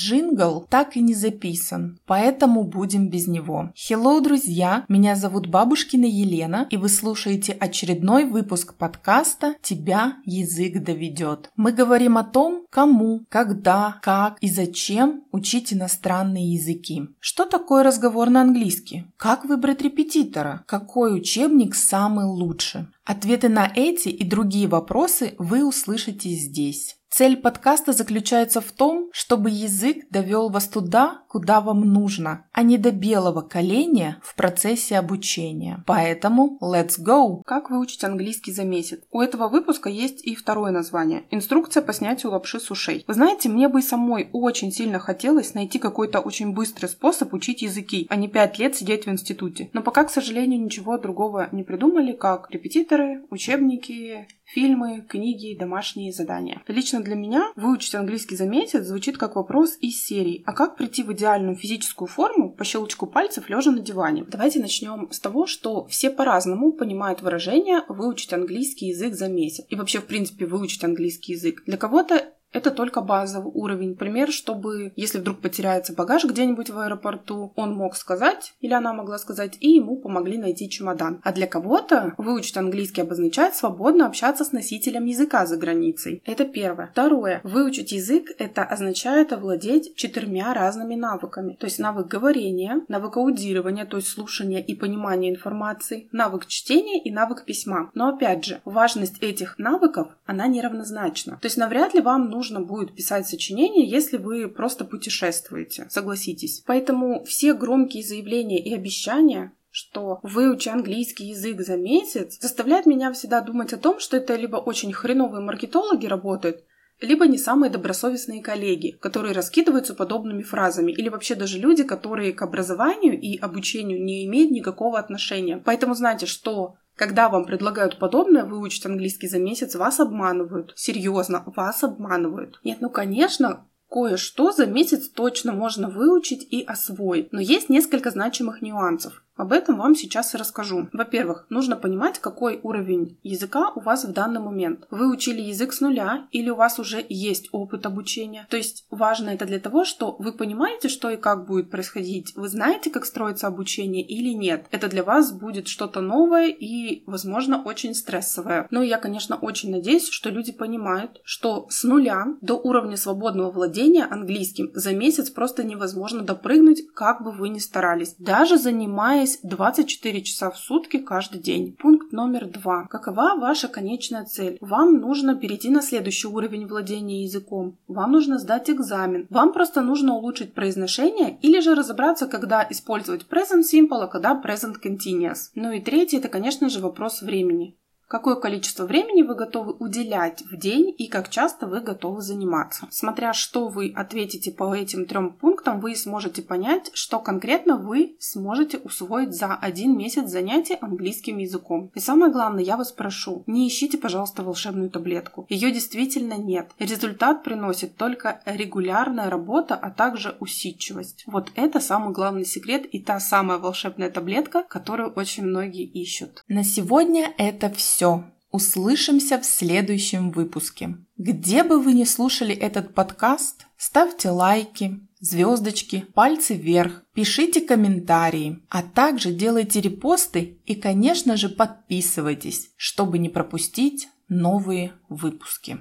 Джингл так и не записан, поэтому будем без него. Hello, друзья! Меня зовут Бабушкина Елена, и вы слушаете очередной выпуск подкаста «Тебя язык доведет». Мы говорим о том, кому, когда, как и зачем учить иностранные языки. Что такое разговор на английский? Как выбрать репетитора? Какой учебник самый лучший? Ответы на эти и другие вопросы вы услышите здесь. Цель подкаста заключается в том, чтобы язык довел вас туда, куда вам нужно, а не до белого коленя в процессе обучения. Поэтому let's go! Как выучить английский за месяц? У этого выпуска есть и второе название – инструкция по снятию лапши с ушей. Вы знаете, мне бы самой очень сильно хотелось найти какой-то очень быстрый способ учить языки, а не пять лет сидеть в институте. Но пока, к сожалению, ничего другого не придумали, как репетиторы, учебники, фильмы, книги, домашние задания. Лично для меня выучить английский за месяц звучит как вопрос из серии «А как прийти в идеальную физическую форму по щелчку пальцев лежа на диване?» Давайте начнем с того, что все по-разному понимают выражение «выучить английский язык за месяц». И вообще, в принципе, выучить английский язык. Для кого-то это только базовый уровень. Пример, чтобы, если вдруг потеряется багаж где-нибудь в аэропорту, он мог сказать, или она могла сказать, и ему помогли найти чемодан. А для кого-то выучить английский обозначает свободно общаться с носителем языка за границей. Это первое. Второе. Выучить язык – это означает овладеть четырьмя разными навыками. То есть навык говорения, навык аудирования, то есть слушания и понимания информации, навык чтения и навык письма. Но опять же, важность этих навыков, она неравнозначна. То есть навряд ли вам нужно нужно будет писать сочинение, если вы просто путешествуете, согласитесь. Поэтому все громкие заявления и обещания что выучи английский язык за месяц, заставляет меня всегда думать о том, что это либо очень хреновые маркетологи работают, либо не самые добросовестные коллеги, которые раскидываются подобными фразами, или вообще даже люди, которые к образованию и обучению не имеют никакого отношения. Поэтому знайте, что когда вам предлагают подобное, выучить английский за месяц, вас обманывают. Серьезно, вас обманывают. Нет, ну конечно, кое-что за месяц точно можно выучить и освоить. Но есть несколько значимых нюансов. Об этом вам сейчас и расскажу. Во-первых, нужно понимать, какой уровень языка у вас в данный момент. Вы учили язык с нуля или у вас уже есть опыт обучения. То есть важно это для того, что вы понимаете, что и как будет происходить. Вы знаете, как строится обучение или нет. Это для вас будет что-то новое и, возможно, очень стрессовое. Но я, конечно, очень надеюсь, что люди понимают, что с нуля до уровня свободного владения английским за месяц просто невозможно допрыгнуть, как бы вы ни старались. Даже занимаясь занимаясь 24 часа в сутки каждый день. Пункт номер два. Какова ваша конечная цель? Вам нужно перейти на следующий уровень владения языком. Вам нужно сдать экзамен. Вам просто нужно улучшить произношение или же разобраться, когда использовать present simple, а когда present continuous. Ну и третий, это, конечно же, вопрос времени какое количество времени вы готовы уделять в день и как часто вы готовы заниматься. Смотря что вы ответите по этим трем пунктам, вы сможете понять, что конкретно вы сможете усвоить за один месяц занятий английским языком. И самое главное, я вас прошу, не ищите, пожалуйста, волшебную таблетку. Ее действительно нет. Результат приносит только регулярная работа, а также усидчивость. Вот это самый главный секрет и та самая волшебная таблетка, которую очень многие ищут. На сегодня это все все. Услышимся в следующем выпуске. Где бы вы ни слушали этот подкаст, ставьте лайки, звездочки, пальцы вверх, пишите комментарии, а также делайте репосты и, конечно же, подписывайтесь, чтобы не пропустить новые выпуски.